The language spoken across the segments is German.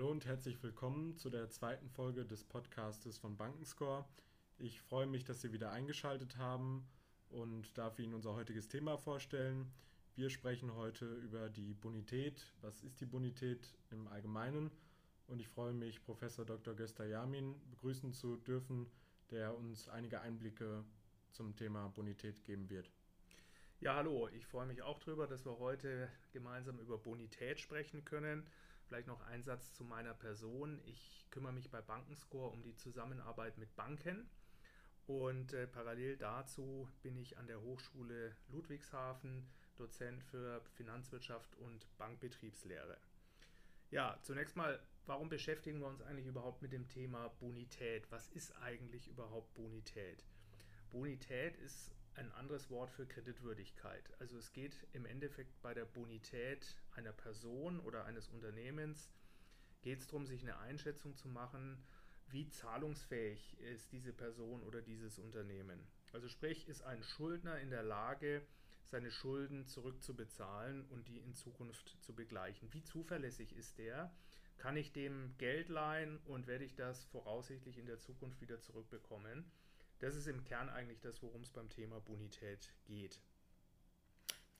Hallo und herzlich willkommen zu der zweiten Folge des Podcastes von Bankenscore. Ich freue mich, dass Sie wieder eingeschaltet haben und darf Ihnen unser heutiges Thema vorstellen. Wir sprechen heute über die Bonität. Was ist die Bonität im Allgemeinen? Und ich freue mich, Professor Dr. Gösta Yamin begrüßen zu dürfen, der uns einige Einblicke zum Thema Bonität geben wird. Ja, hallo, ich freue mich auch darüber, dass wir heute gemeinsam über Bonität sprechen können. Vielleicht noch ein Satz zu meiner Person. Ich kümmere mich bei Bankenscore um die Zusammenarbeit mit Banken. Und äh, parallel dazu bin ich an der Hochschule Ludwigshafen Dozent für Finanzwirtschaft und Bankbetriebslehre. Ja, zunächst mal, warum beschäftigen wir uns eigentlich überhaupt mit dem Thema Bonität? Was ist eigentlich überhaupt Bonität? Bonität ist ein anderes Wort für Kreditwürdigkeit. Also es geht im Endeffekt bei der Bonität einer Person oder eines Unternehmens, geht es darum, sich eine Einschätzung zu machen, wie zahlungsfähig ist diese Person oder dieses Unternehmen. Also sprich, ist ein Schuldner in der Lage, seine Schulden zurückzubezahlen und die in Zukunft zu begleichen. Wie zuverlässig ist der? Kann ich dem Geld leihen und werde ich das voraussichtlich in der Zukunft wieder zurückbekommen? Das ist im Kern eigentlich das, worum es beim Thema Bonität geht.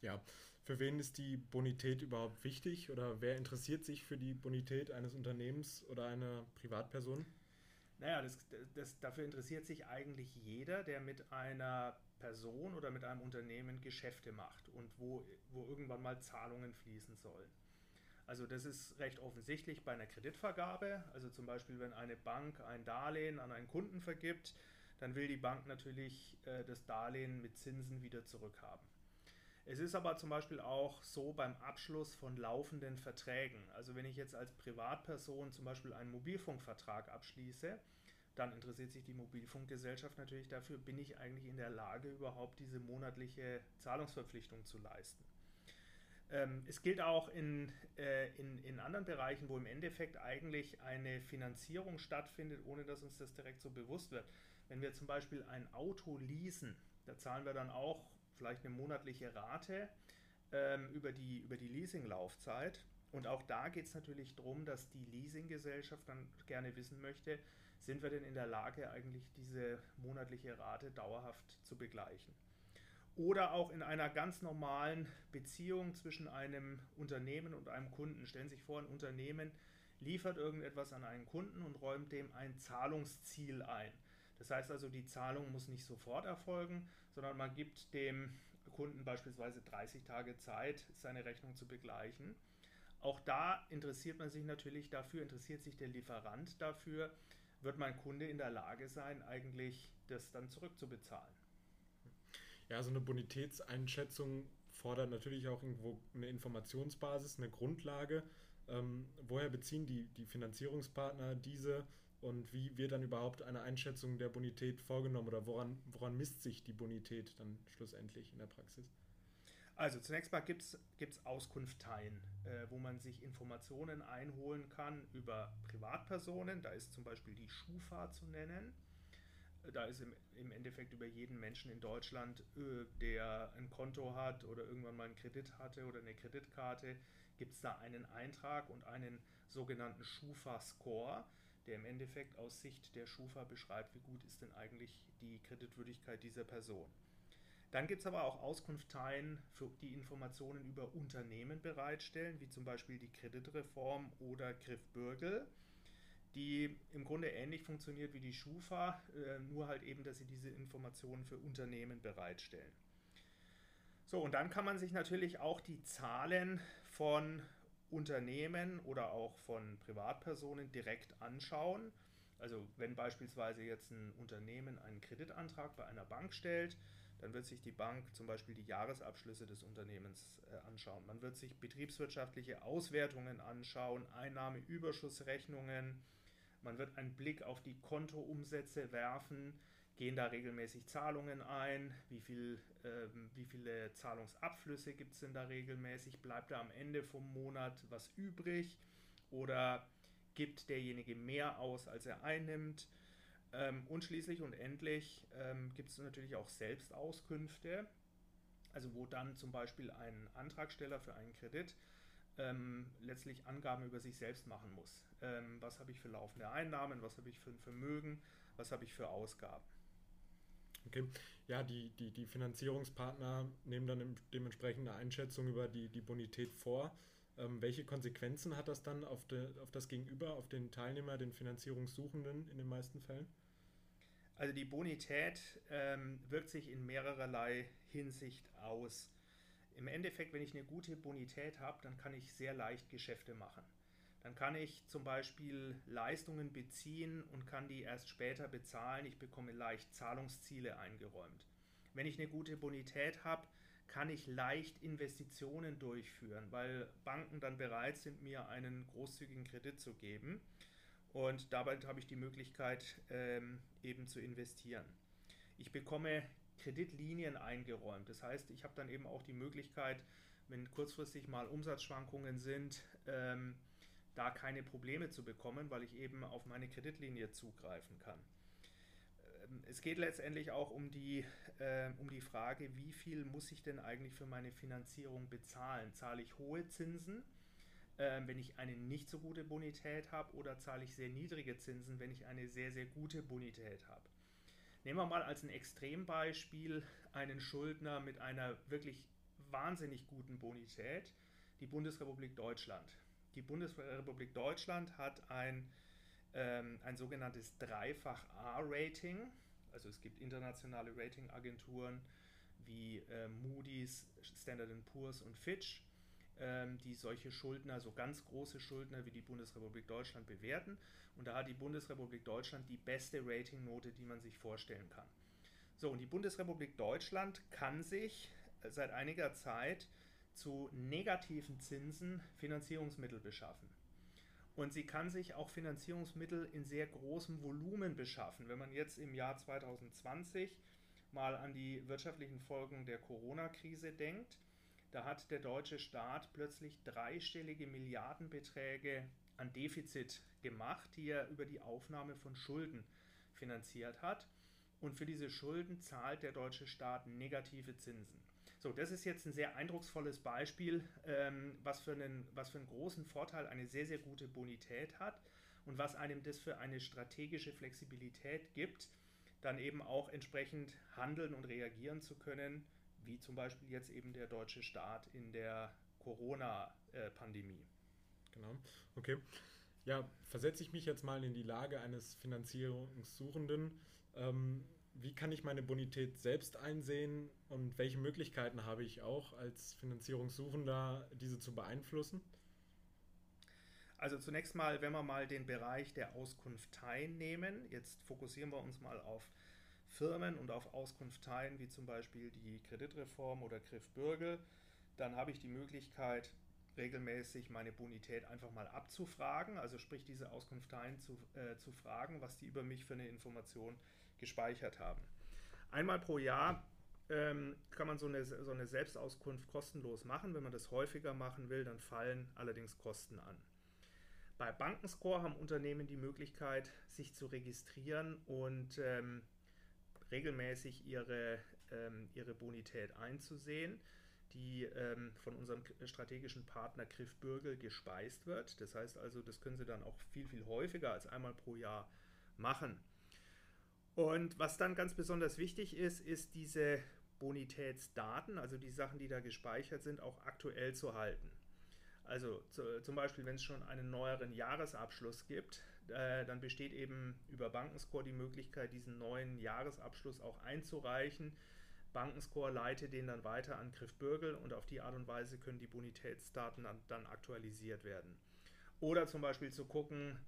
Ja, für wen ist die Bonität überhaupt wichtig oder wer interessiert sich für die Bonität eines Unternehmens oder einer Privatperson? Naja, das, das, dafür interessiert sich eigentlich jeder, der mit einer Person oder mit einem Unternehmen Geschäfte macht und wo, wo irgendwann mal Zahlungen fließen sollen. Also das ist recht offensichtlich bei einer Kreditvergabe. Also zum Beispiel, wenn eine Bank ein Darlehen an einen Kunden vergibt, dann will die Bank natürlich äh, das Darlehen mit Zinsen wieder zurückhaben. Es ist aber zum Beispiel auch so beim Abschluss von laufenden Verträgen. Also wenn ich jetzt als Privatperson zum Beispiel einen Mobilfunkvertrag abschließe, dann interessiert sich die Mobilfunkgesellschaft natürlich dafür, bin ich eigentlich in der Lage, überhaupt diese monatliche Zahlungsverpflichtung zu leisten. Ähm, es gilt auch in, äh, in, in anderen Bereichen, wo im Endeffekt eigentlich eine Finanzierung stattfindet, ohne dass uns das direkt so bewusst wird. Wenn wir zum Beispiel ein Auto leasen, da zahlen wir dann auch vielleicht eine monatliche Rate ähm, über die, über die Leasinglaufzeit. Und auch da geht es natürlich darum, dass die Leasinggesellschaft dann gerne wissen möchte, sind wir denn in der Lage, eigentlich diese monatliche Rate dauerhaft zu begleichen. Oder auch in einer ganz normalen Beziehung zwischen einem Unternehmen und einem Kunden. Stellen Sie sich vor, ein Unternehmen liefert irgendetwas an einen Kunden und räumt dem ein Zahlungsziel ein. Das heißt also, die Zahlung muss nicht sofort erfolgen, sondern man gibt dem Kunden beispielsweise 30 Tage Zeit, seine Rechnung zu begleichen. Auch da interessiert man sich natürlich dafür, interessiert sich der Lieferant dafür, wird mein Kunde in der Lage sein, eigentlich das dann zurückzubezahlen. Ja, so eine Bonitätseinschätzung fordert natürlich auch irgendwo eine Informationsbasis, eine Grundlage. Ähm, woher beziehen die, die Finanzierungspartner diese und wie wird dann überhaupt eine Einschätzung der Bonität vorgenommen oder woran, woran misst sich die Bonität dann schlussendlich in der Praxis? Also zunächst mal gibt es Auskunfteien, äh, wo man sich Informationen einholen kann über Privatpersonen. Da ist zum Beispiel die Schufa zu nennen. Da ist im, im Endeffekt über jeden Menschen in Deutschland, äh, der ein Konto hat oder irgendwann mal einen Kredit hatte oder eine Kreditkarte, gibt es da einen Eintrag und einen sogenannten Schufa-Score der im Endeffekt aus Sicht der Schufa beschreibt, wie gut ist denn eigentlich die Kreditwürdigkeit dieser Person. Dann gibt es aber auch Auskunfteien, die Informationen über Unternehmen bereitstellen, wie zum Beispiel die Kreditreform oder Griff Bürgel, die im Grunde ähnlich funktioniert wie die Schufa, äh, nur halt eben, dass sie diese Informationen für Unternehmen bereitstellen. So, und dann kann man sich natürlich auch die Zahlen von Unternehmen oder auch von Privatpersonen direkt anschauen. Also wenn beispielsweise jetzt ein Unternehmen einen Kreditantrag bei einer Bank stellt, dann wird sich die Bank zum Beispiel die Jahresabschlüsse des Unternehmens äh, anschauen. Man wird sich betriebswirtschaftliche Auswertungen anschauen, Einnahmeüberschussrechnungen. Man wird einen Blick auf die Kontoumsätze werfen gehen da regelmäßig Zahlungen ein, wie, viel, äh, wie viele Zahlungsabflüsse gibt es denn da regelmäßig, bleibt da am Ende vom Monat was übrig oder gibt derjenige mehr aus, als er einnimmt. Ähm, und schließlich und endlich ähm, gibt es natürlich auch Selbstauskünfte, also wo dann zum Beispiel ein Antragsteller für einen Kredit ähm, letztlich Angaben über sich selbst machen muss. Ähm, was habe ich für laufende Einnahmen, was habe ich für ein Vermögen, was habe ich für Ausgaben. Okay, ja, die, die, die Finanzierungspartner nehmen dann dementsprechend eine Einschätzung über die, die Bonität vor. Ähm, welche Konsequenzen hat das dann auf, de, auf das Gegenüber, auf den Teilnehmer, den Finanzierungssuchenden in den meisten Fällen? Also die Bonität ähm, wirkt sich in mehrererlei Hinsicht aus. Im Endeffekt, wenn ich eine gute Bonität habe, dann kann ich sehr leicht Geschäfte machen. Dann kann ich zum Beispiel Leistungen beziehen und kann die erst später bezahlen. Ich bekomme leicht Zahlungsziele eingeräumt. Wenn ich eine gute Bonität habe, kann ich leicht Investitionen durchführen, weil Banken dann bereit sind, mir einen großzügigen Kredit zu geben. Und dabei habe ich die Möglichkeit, ähm, eben zu investieren. Ich bekomme Kreditlinien eingeräumt. Das heißt, ich habe dann eben auch die Möglichkeit, wenn kurzfristig mal Umsatzschwankungen sind, ähm, da keine Probleme zu bekommen, weil ich eben auf meine Kreditlinie zugreifen kann. Ähm, es geht letztendlich auch um die, äh, um die Frage, wie viel muss ich denn eigentlich für meine Finanzierung bezahlen? Zahle ich hohe Zinsen, äh, wenn ich eine nicht so gute Bonität habe, oder zahle ich sehr niedrige Zinsen, wenn ich eine sehr, sehr gute Bonität habe? Nehmen wir mal als ein Extrembeispiel einen Schuldner mit einer wirklich wahnsinnig guten Bonität, die Bundesrepublik Deutschland. Die Bundesrepublik Deutschland hat ein, ähm, ein sogenanntes Dreifach-A-Rating. Also es gibt internationale Ratingagenturen wie äh, Moody's, Standard Poor's und Fitch, ähm, die solche Schuldner, so ganz große Schuldner wie die Bundesrepublik Deutschland bewerten. Und da hat die Bundesrepublik Deutschland die beste Ratingnote, die man sich vorstellen kann. So, und die Bundesrepublik Deutschland kann sich seit einiger Zeit zu negativen Zinsen Finanzierungsmittel beschaffen. Und sie kann sich auch Finanzierungsmittel in sehr großem Volumen beschaffen. Wenn man jetzt im Jahr 2020 mal an die wirtschaftlichen Folgen der Corona-Krise denkt, da hat der deutsche Staat plötzlich dreistellige Milliardenbeträge an Defizit gemacht, die er über die Aufnahme von Schulden finanziert hat. Und für diese Schulden zahlt der deutsche Staat negative Zinsen. So, das ist jetzt ein sehr eindrucksvolles Beispiel, ähm, was, für einen, was für einen großen Vorteil eine sehr, sehr gute Bonität hat und was einem das für eine strategische Flexibilität gibt, dann eben auch entsprechend handeln und reagieren zu können, wie zum Beispiel jetzt eben der deutsche Staat in der Corona-Pandemie. Genau, okay. Ja, versetze ich mich jetzt mal in die Lage eines Finanzierungssuchenden. Ähm, wie kann ich meine Bonität selbst einsehen und welche Möglichkeiten habe ich auch als Finanzierungssuchender, diese zu beeinflussen? Also zunächst mal, wenn wir mal den Bereich der Auskunfteien nehmen, jetzt fokussieren wir uns mal auf Firmen und auf Auskunfteien wie zum Beispiel die Kreditreform oder Griff Bürgel, dann habe ich die Möglichkeit, regelmäßig meine Bonität einfach mal abzufragen, also sprich diese Auskunfteien zu, äh, zu fragen, was die über mich für eine Information gespeichert haben. Einmal pro Jahr ähm, kann man so eine, so eine Selbstauskunft kostenlos machen. Wenn man das häufiger machen will, dann fallen allerdings Kosten an. Bei Bankenscore haben Unternehmen die Möglichkeit, sich zu registrieren und ähm, regelmäßig ihre, ähm, ihre Bonität einzusehen, die ähm, von unserem strategischen Partner Griff Bürgel gespeist wird. Das heißt also, das können Sie dann auch viel, viel häufiger als einmal pro Jahr machen. Und was dann ganz besonders wichtig ist, ist diese Bonitätsdaten, also die Sachen, die da gespeichert sind, auch aktuell zu halten. Also zu, zum Beispiel, wenn es schon einen neueren Jahresabschluss gibt, äh, dann besteht eben über Bankenscore die Möglichkeit, diesen neuen Jahresabschluss auch einzureichen. Bankenscore leitet den dann weiter an Griff Bürgel und auf die Art und Weise können die Bonitätsdaten dann, dann aktualisiert werden. Oder zum Beispiel zu gucken,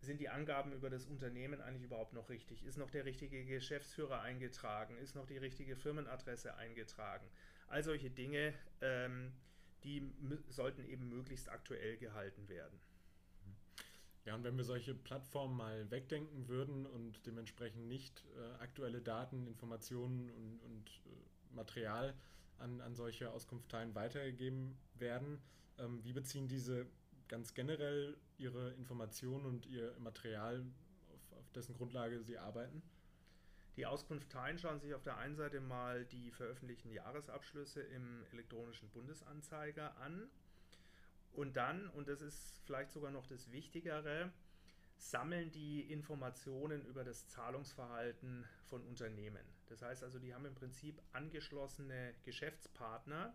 sind die Angaben über das Unternehmen eigentlich überhaupt noch richtig? Ist noch der richtige Geschäftsführer eingetragen? Ist noch die richtige Firmenadresse eingetragen? All solche Dinge, ähm, die sollten eben möglichst aktuell gehalten werden. Ja, und wenn wir solche Plattformen mal wegdenken würden und dementsprechend nicht äh, aktuelle Daten, Informationen und, und äh, Material an, an solche Auskunftsteilen weitergegeben werden, ähm, wie beziehen diese ganz generell Ihre Informationen und Ihr Material, auf, auf dessen Grundlage Sie arbeiten? Die Auskunfteien schauen sich auf der einen Seite mal die veröffentlichten Jahresabschlüsse im elektronischen Bundesanzeiger an Und dann, und das ist vielleicht sogar noch das Wichtigere, sammeln die Informationen über das Zahlungsverhalten von Unternehmen. Das heißt also, die haben im Prinzip angeschlossene Geschäftspartner,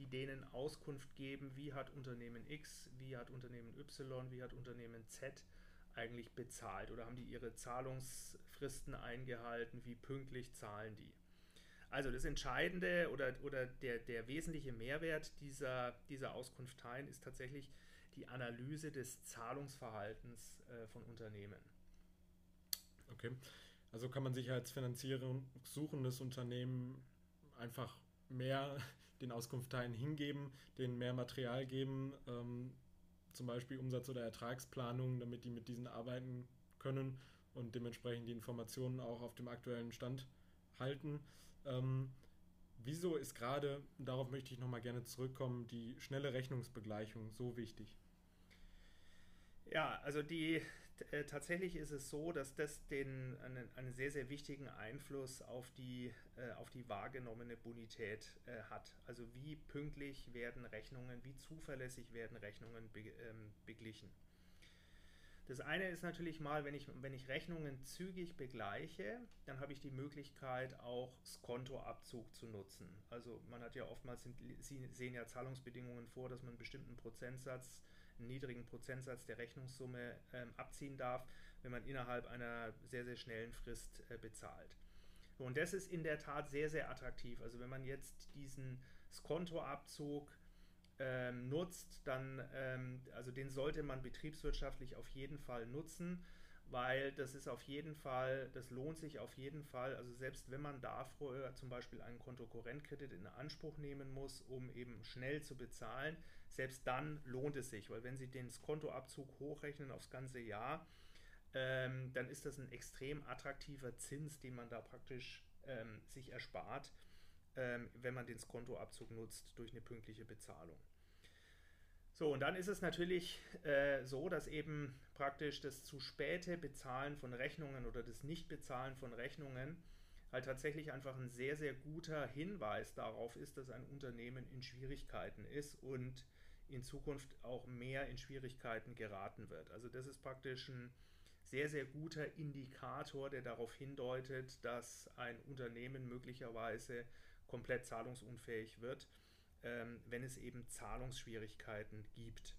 die denen Auskunft geben, wie hat Unternehmen X, wie hat Unternehmen Y, wie hat Unternehmen Z eigentlich bezahlt oder haben die ihre Zahlungsfristen eingehalten, wie pünktlich zahlen die. Also das Entscheidende oder, oder der, der wesentliche Mehrwert dieser, dieser Auskunfteien ist tatsächlich die Analyse des Zahlungsverhaltens äh, von Unternehmen. Okay, also kann man sich als finanzierungssuchendes Unternehmen einfach mehr den Auskunftsteilen hingeben, denen mehr Material geben, ähm, zum Beispiel Umsatz- oder Ertragsplanung, damit die mit diesen arbeiten können und dementsprechend die Informationen auch auf dem aktuellen Stand halten. Ähm, wieso ist gerade, darauf möchte ich nochmal gerne zurückkommen, die schnelle Rechnungsbegleichung so wichtig? Ja, also die äh, tatsächlich ist es so, dass das den, einen, einen sehr, sehr wichtigen Einfluss auf die, äh, auf die wahrgenommene Bonität äh, hat. Also wie pünktlich werden Rechnungen, wie zuverlässig werden Rechnungen be, ähm, beglichen. Das eine ist natürlich mal, wenn ich, wenn ich Rechnungen zügig begleiche, dann habe ich die Möglichkeit, auch Skontoabzug zu nutzen. Also man hat ja oftmals, Sie sehen ja Zahlungsbedingungen vor, dass man einen bestimmten Prozentsatz einen niedrigen Prozentsatz der Rechnungssumme ähm, abziehen darf, wenn man innerhalb einer sehr, sehr schnellen Frist äh, bezahlt. Und das ist in der Tat sehr, sehr attraktiv. Also wenn man jetzt diesen Skontoabzug ähm, nutzt, dann, ähm, also den sollte man betriebswirtschaftlich auf jeden Fall nutzen weil das ist auf jeden Fall, das lohnt sich auf jeden Fall. Also selbst wenn man dafür zum Beispiel einen Kontokorrentkredit in Anspruch nehmen muss, um eben schnell zu bezahlen, selbst dann lohnt es sich, weil wenn Sie den Kontoabzug hochrechnen aufs ganze Jahr, ähm, dann ist das ein extrem attraktiver Zins, den man da praktisch ähm, sich erspart, ähm, wenn man den Kontoabzug nutzt durch eine pünktliche Bezahlung. So, und dann ist es natürlich äh, so, dass eben praktisch das zu späte Bezahlen von Rechnungen oder das Nichtbezahlen von Rechnungen halt tatsächlich einfach ein sehr, sehr guter Hinweis darauf ist, dass ein Unternehmen in Schwierigkeiten ist und in Zukunft auch mehr in Schwierigkeiten geraten wird. Also das ist praktisch ein sehr, sehr guter Indikator, der darauf hindeutet, dass ein Unternehmen möglicherweise komplett zahlungsunfähig wird ähm, wenn es eben Zahlungsschwierigkeiten gibt.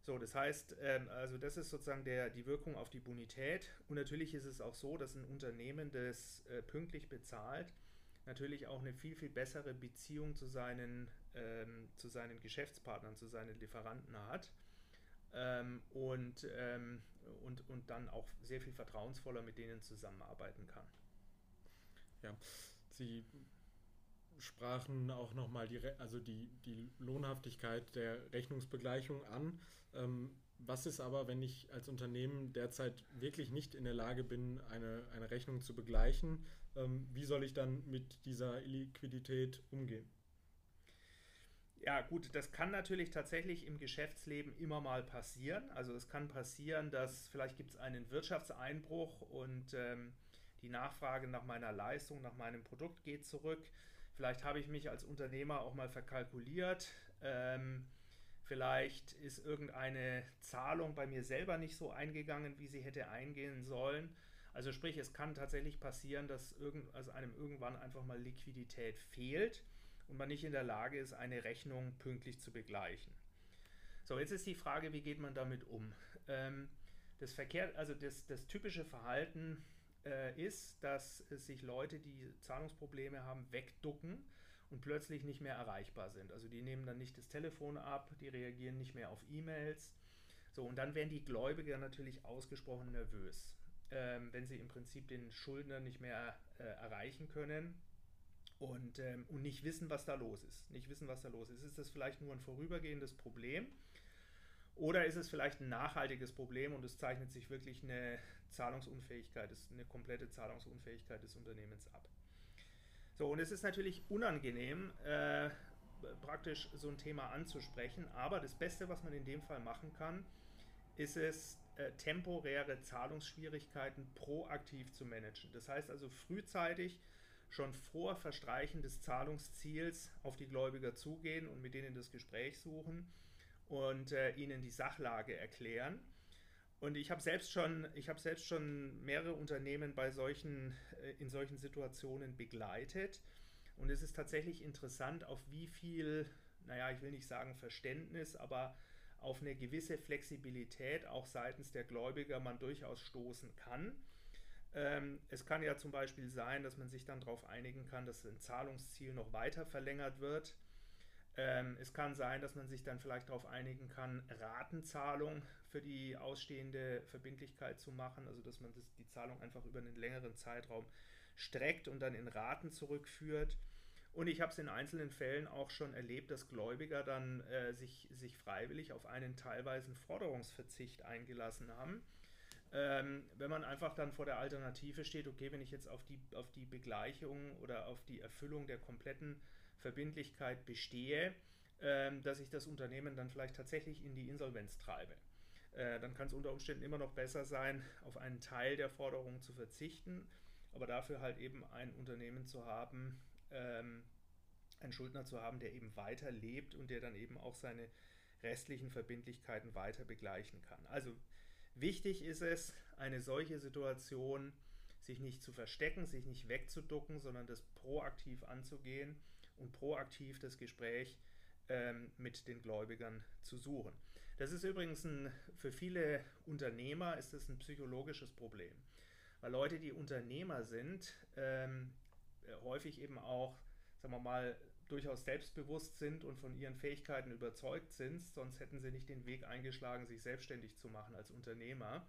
So, das heißt, ähm, also das ist sozusagen der, die Wirkung auf die Bonität. Und natürlich ist es auch so, dass ein Unternehmen, das äh, pünktlich bezahlt, natürlich auch eine viel, viel bessere Beziehung zu seinen, ähm, zu seinen Geschäftspartnern, zu seinen Lieferanten hat. Ähm, und, ähm, und, und dann auch sehr viel vertrauensvoller mit denen zusammenarbeiten kann. Ja, Sie sprachen auch nochmal die, also die, die Lohnhaftigkeit der Rechnungsbegleichung an. Ähm, was ist aber, wenn ich als Unternehmen derzeit wirklich nicht in der Lage bin, eine, eine Rechnung zu begleichen? Ähm, wie soll ich dann mit dieser Liquidität umgehen? Ja, gut, das kann natürlich tatsächlich im Geschäftsleben immer mal passieren. Also es kann passieren, dass vielleicht gibt es einen Wirtschaftseinbruch und ähm, die Nachfrage nach meiner Leistung, nach meinem Produkt geht zurück. Vielleicht habe ich mich als Unternehmer auch mal verkalkuliert. Ähm, vielleicht ist irgendeine Zahlung bei mir selber nicht so eingegangen, wie sie hätte eingehen sollen. Also sprich, es kann tatsächlich passieren, dass irgend, also einem irgendwann einfach mal Liquidität fehlt und man nicht in der Lage ist, eine Rechnung pünktlich zu begleichen. So, jetzt ist die Frage, wie geht man damit um? Ähm, das Verkehr, also das, das typische Verhalten äh, ist, dass sich Leute, die Zahlungsprobleme haben, wegducken und plötzlich nicht mehr erreichbar sind. Also die nehmen dann nicht das Telefon ab, die reagieren nicht mehr auf E-Mails. So, und dann werden die Gläubiger natürlich ausgesprochen nervös, ähm, wenn sie im Prinzip den Schuldner nicht mehr äh, erreichen können und, ähm, und nicht wissen, was da los ist. Nicht wissen, was da los ist. Ist das vielleicht nur ein vorübergehendes Problem? Oder ist es vielleicht ein nachhaltiges Problem und es zeichnet sich wirklich eine Zahlungsunfähigkeit, eine komplette Zahlungsunfähigkeit des Unternehmens ab? So, und es ist natürlich unangenehm, äh, praktisch so ein Thema anzusprechen, aber das Beste, was man in dem Fall machen kann, ist es, äh, temporäre Zahlungsschwierigkeiten proaktiv zu managen. Das heißt also frühzeitig, schon vor Verstreichen des Zahlungsziels auf die Gläubiger zugehen und mit denen das Gespräch suchen und äh, ihnen die Sachlage erklären. Und ich habe selbst schon, selbst schon mehrere Unternehmen bei solchen, äh, in solchen Situationen begleitet. Und es ist tatsächlich interessant, auf wie viel, naja, ich will nicht sagen Verständnis, aber auf eine gewisse Flexibilität auch seitens der Gläubiger man durchaus stoßen kann. Ähm, es kann ja zum Beispiel sein, dass man sich dann darauf einigen kann, dass ein Zahlungsziel noch weiter verlängert wird. Ähm, es kann sein, dass man sich dann vielleicht darauf einigen kann, Ratenzahlung für die ausstehende Verbindlichkeit zu machen, also dass man das, die Zahlung einfach über einen längeren Zeitraum streckt und dann in Raten zurückführt. Und ich habe es in einzelnen Fällen auch schon erlebt, dass Gläubiger dann äh, sich, sich freiwillig auf einen teilweisen Forderungsverzicht eingelassen haben. Ähm, wenn man einfach dann vor der Alternative steht, okay, wenn ich jetzt auf die, auf die Begleichung oder auf die Erfüllung der kompletten Verbindlichkeit bestehe, ähm, dass ich das Unternehmen dann vielleicht tatsächlich in die Insolvenz treibe. Äh, dann kann es unter Umständen immer noch besser sein, auf einen Teil der Forderung zu verzichten, aber dafür halt eben ein Unternehmen zu haben, ähm, einen Schuldner zu haben, der eben weiter lebt und der dann eben auch seine restlichen Verbindlichkeiten weiter begleichen kann. Also wichtig ist es, eine solche Situation sich nicht zu verstecken, sich nicht wegzuducken, sondern das proaktiv anzugehen und proaktiv das Gespräch ähm, mit den Gläubigern zu suchen. Das ist übrigens ein, für viele Unternehmer ist das ein psychologisches Problem, weil Leute, die Unternehmer sind, ähm, äh, häufig eben auch, sagen wir mal, durchaus selbstbewusst sind und von ihren Fähigkeiten überzeugt sind, sonst hätten sie nicht den Weg eingeschlagen, sich selbstständig zu machen als Unternehmer.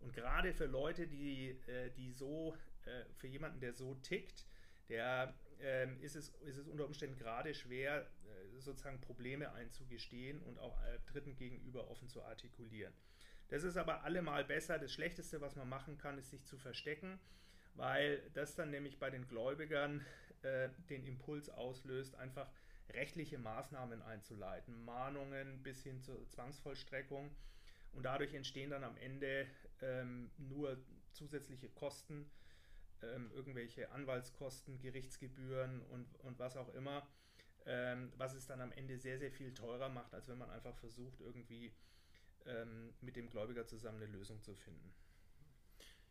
Und gerade für Leute, die, äh, die so, äh, für jemanden, der so tickt, der ähm, ist, es, ist es unter Umständen gerade schwer, sozusagen Probleme einzugestehen und auch Dritten gegenüber offen zu artikulieren. Das ist aber allemal besser. Das Schlechteste, was man machen kann, ist sich zu verstecken weil das dann nämlich bei den Gläubigern äh, den Impuls auslöst, einfach rechtliche Maßnahmen einzuleiten, Mahnungen bis hin zur Zwangsvollstreckung. Und dadurch entstehen dann am Ende ähm, nur zusätzliche Kosten, ähm, irgendwelche Anwaltskosten, Gerichtsgebühren und, und was auch immer, ähm, was es dann am Ende sehr, sehr viel teurer macht, als wenn man einfach versucht, irgendwie ähm, mit dem Gläubiger zusammen eine Lösung zu finden.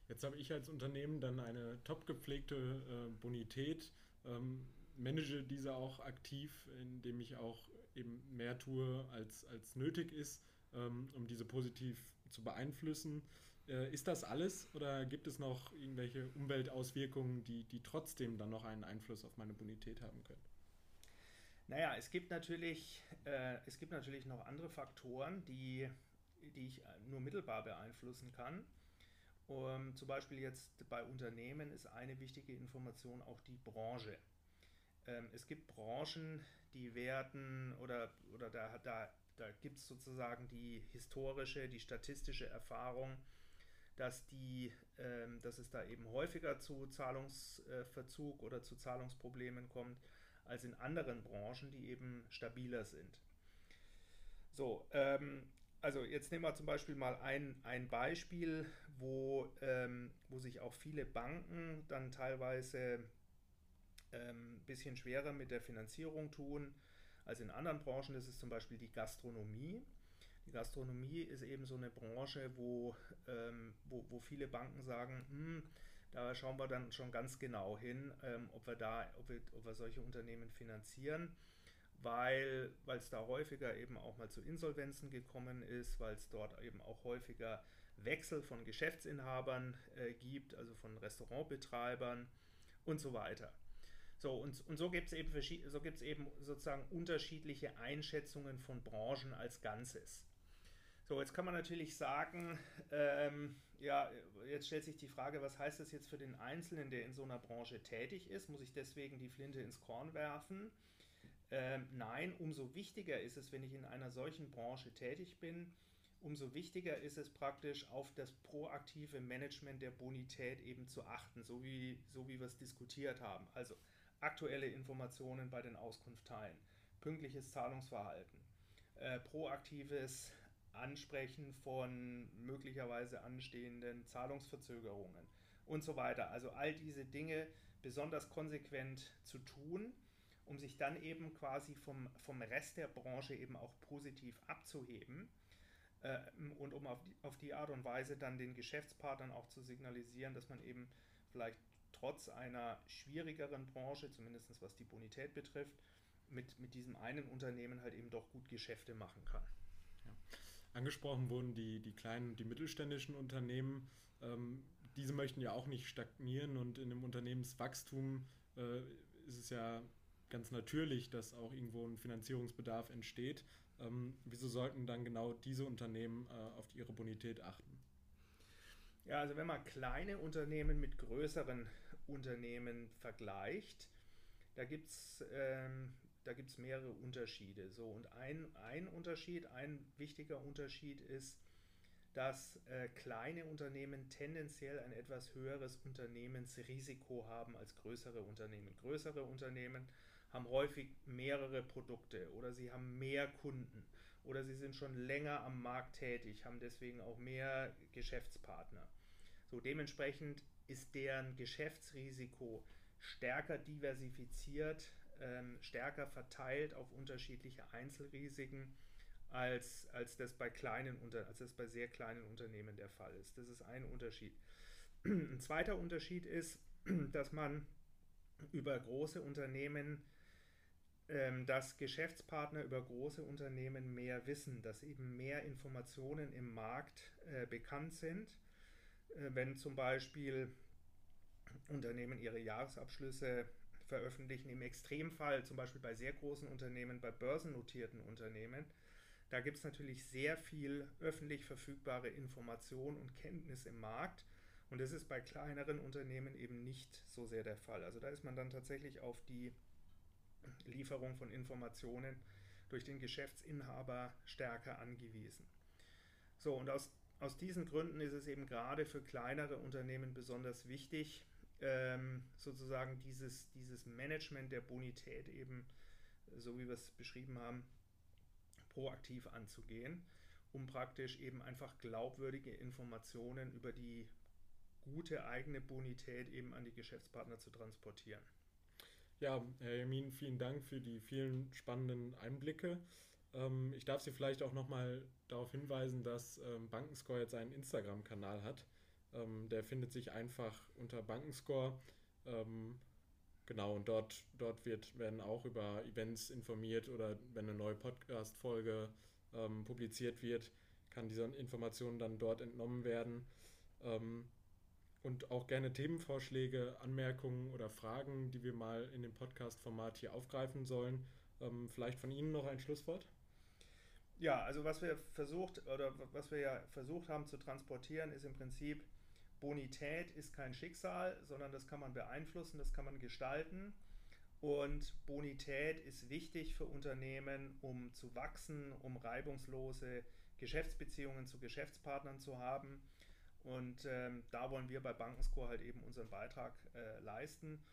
Jetzt habe ich als Unternehmen dann eine top gepflegte äh, Bonität, ähm, manage diese auch aktiv, indem ich auch eben mehr tue, als, als nötig ist, ähm, um diese positiv zu beeinflussen. Äh, ist das alles oder gibt es noch irgendwelche Umweltauswirkungen, die, die trotzdem dann noch einen Einfluss auf meine Bonität haben können? Naja, es gibt natürlich, äh, es gibt natürlich noch andere Faktoren, die, die ich nur mittelbar beeinflussen kann. Um, zum Beispiel jetzt bei Unternehmen ist eine wichtige Information auch die Branche. Ähm, es gibt Branchen, die werden oder, oder da, da, da gibt es sozusagen die historische, die statistische Erfahrung, dass, die, ähm, dass es da eben häufiger zu Zahlungsverzug oder zu Zahlungsproblemen kommt als in anderen Branchen, die eben stabiler sind. So, ähm, also jetzt nehmen wir zum Beispiel mal ein, ein Beispiel, wo, ähm, wo sich auch viele Banken dann teilweise ein ähm, bisschen schwerer mit der Finanzierung tun als in anderen Branchen. Das ist zum Beispiel die Gastronomie. Die Gastronomie ist eben so eine Branche, wo, ähm, wo, wo viele Banken sagen, hm, da schauen wir dann schon ganz genau hin, ähm, ob wir da, ob wir, ob wir solche Unternehmen finanzieren weil es da häufiger eben auch mal zu Insolvenzen gekommen ist, weil es dort eben auch häufiger Wechsel von Geschäftsinhabern äh, gibt, also von Restaurantbetreibern und so weiter. So, und, und so gibt es eben, so eben sozusagen unterschiedliche Einschätzungen von Branchen als Ganzes. So, jetzt kann man natürlich sagen, ähm, ja, jetzt stellt sich die Frage, was heißt das jetzt für den Einzelnen, der in so einer Branche tätig ist? Muss ich deswegen die Flinte ins Korn werfen? Ähm, nein, umso wichtiger ist es, wenn ich in einer solchen Branche tätig bin, umso wichtiger ist es praktisch auf das proaktive Management der Bonität eben zu achten, so wie, so wie wir es diskutiert haben. Also aktuelle Informationen bei den Auskunftsteilen, pünktliches Zahlungsverhalten, äh, proaktives Ansprechen von möglicherweise anstehenden Zahlungsverzögerungen und so weiter. Also all diese Dinge besonders konsequent zu tun um sich dann eben quasi vom, vom Rest der Branche eben auch positiv abzuheben äh, und um auf die, auf die Art und Weise dann den Geschäftspartnern auch zu signalisieren, dass man eben vielleicht trotz einer schwierigeren Branche, zumindest was die Bonität betrifft, mit, mit diesem einen Unternehmen halt eben doch gut Geschäfte machen kann. Ja. Angesprochen wurden die, die kleinen und die mittelständischen Unternehmen. Ähm, diese möchten ja auch nicht stagnieren und in dem Unternehmenswachstum äh, ist es ja ganz natürlich, dass auch irgendwo ein Finanzierungsbedarf entsteht. Ähm, wieso sollten dann genau diese Unternehmen äh, auf ihre Bonität achten? Ja, also wenn man kleine Unternehmen mit größeren Unternehmen vergleicht, da gibt es ähm, da gibt's mehrere Unterschiede. So, und ein, ein Unterschied, ein wichtiger Unterschied ist, dass äh, kleine Unternehmen tendenziell ein etwas höheres Unternehmensrisiko haben als größere Unternehmen. Größere Unternehmen haben häufig mehrere Produkte oder sie haben mehr Kunden oder sie sind schon länger am Markt tätig, haben deswegen auch mehr Geschäftspartner. So dementsprechend ist deren Geschäftsrisiko stärker diversifiziert, ähm, stärker verteilt auf unterschiedliche Einzelrisiken, als, als, das bei kleinen, als das bei sehr kleinen Unternehmen der Fall ist. Das ist ein Unterschied. Ein zweiter Unterschied ist, dass man über große Unternehmen, dass Geschäftspartner über große Unternehmen mehr wissen, dass eben mehr Informationen im Markt äh, bekannt sind äh, wenn zum Beispiel Unternehmen ihre Jahresabschlüsse veröffentlichen, im Extremfall zum Beispiel bei sehr großen Unternehmen, bei börsennotierten Unternehmen, da gibt es natürlich sehr viel öffentlich verfügbare Information und Kenntnis im Markt. Und das ist bei kleineren Unternehmen eben nicht so sehr der Fall. Also da ist man dann tatsächlich auf die Lieferung von Informationen durch den Geschäftsinhaber stärker angewiesen. So, und aus aus diesen Gründen ist es eben gerade für kleinere Unternehmen besonders wichtig, ähm, sozusagen dieses, dieses Management der Bonität eben, so wie wir es beschrieben haben, proaktiv anzugehen, um praktisch eben einfach glaubwürdige Informationen über die gute eigene Bonität eben an die Geschäftspartner zu transportieren. Ja, Herr Jamin, vielen Dank für die vielen spannenden Einblicke. Ähm, ich darf Sie vielleicht auch nochmal darauf hinweisen, dass ähm, Bankenscore jetzt einen Instagram-Kanal hat. Ähm, der findet sich einfach unter Bankenscore. Ähm, genau, und dort, dort wird, werden auch über Events informiert oder wenn eine neue Podcast-Folge ähm, publiziert wird, kann diese Information dann dort entnommen werden. Ähm, und auch gerne Themenvorschläge, Anmerkungen oder Fragen, die wir mal in dem Podcast-Format hier aufgreifen sollen. vielleicht von Ihnen noch ein Schlusswort? Ja, also was wir versucht oder was wir ja versucht haben zu transportieren, ist im Prinzip Bonität ist kein Schicksal, sondern das kann man beeinflussen, das kann man gestalten. Und Bonität ist wichtig für Unternehmen, um zu wachsen, um reibungslose Geschäftsbeziehungen zu Geschäftspartnern zu haben. Und ähm, da wollen wir bei Bankenscore halt eben unseren Beitrag äh, leisten.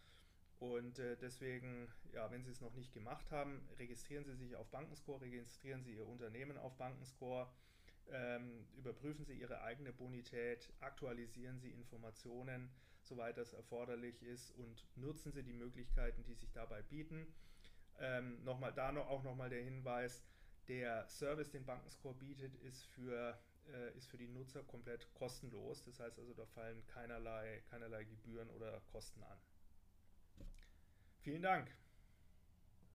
Und äh, deswegen, ja, wenn Sie es noch nicht gemacht haben, registrieren Sie sich auf Bankenscore, registrieren Sie Ihr Unternehmen auf Bankenscore, ähm, überprüfen Sie Ihre eigene Bonität, aktualisieren Sie Informationen, soweit das erforderlich ist und nutzen Sie die Möglichkeiten, die sich dabei bieten. Ähm, nochmal da noch, auch nochmal der Hinweis, der Service, den Bankenscore bietet, ist für, äh, ist für die Nutzer komplett kostenlos. Das heißt also, da fallen keinerlei, keinerlei Gebühren oder Kosten an. Vielen Dank.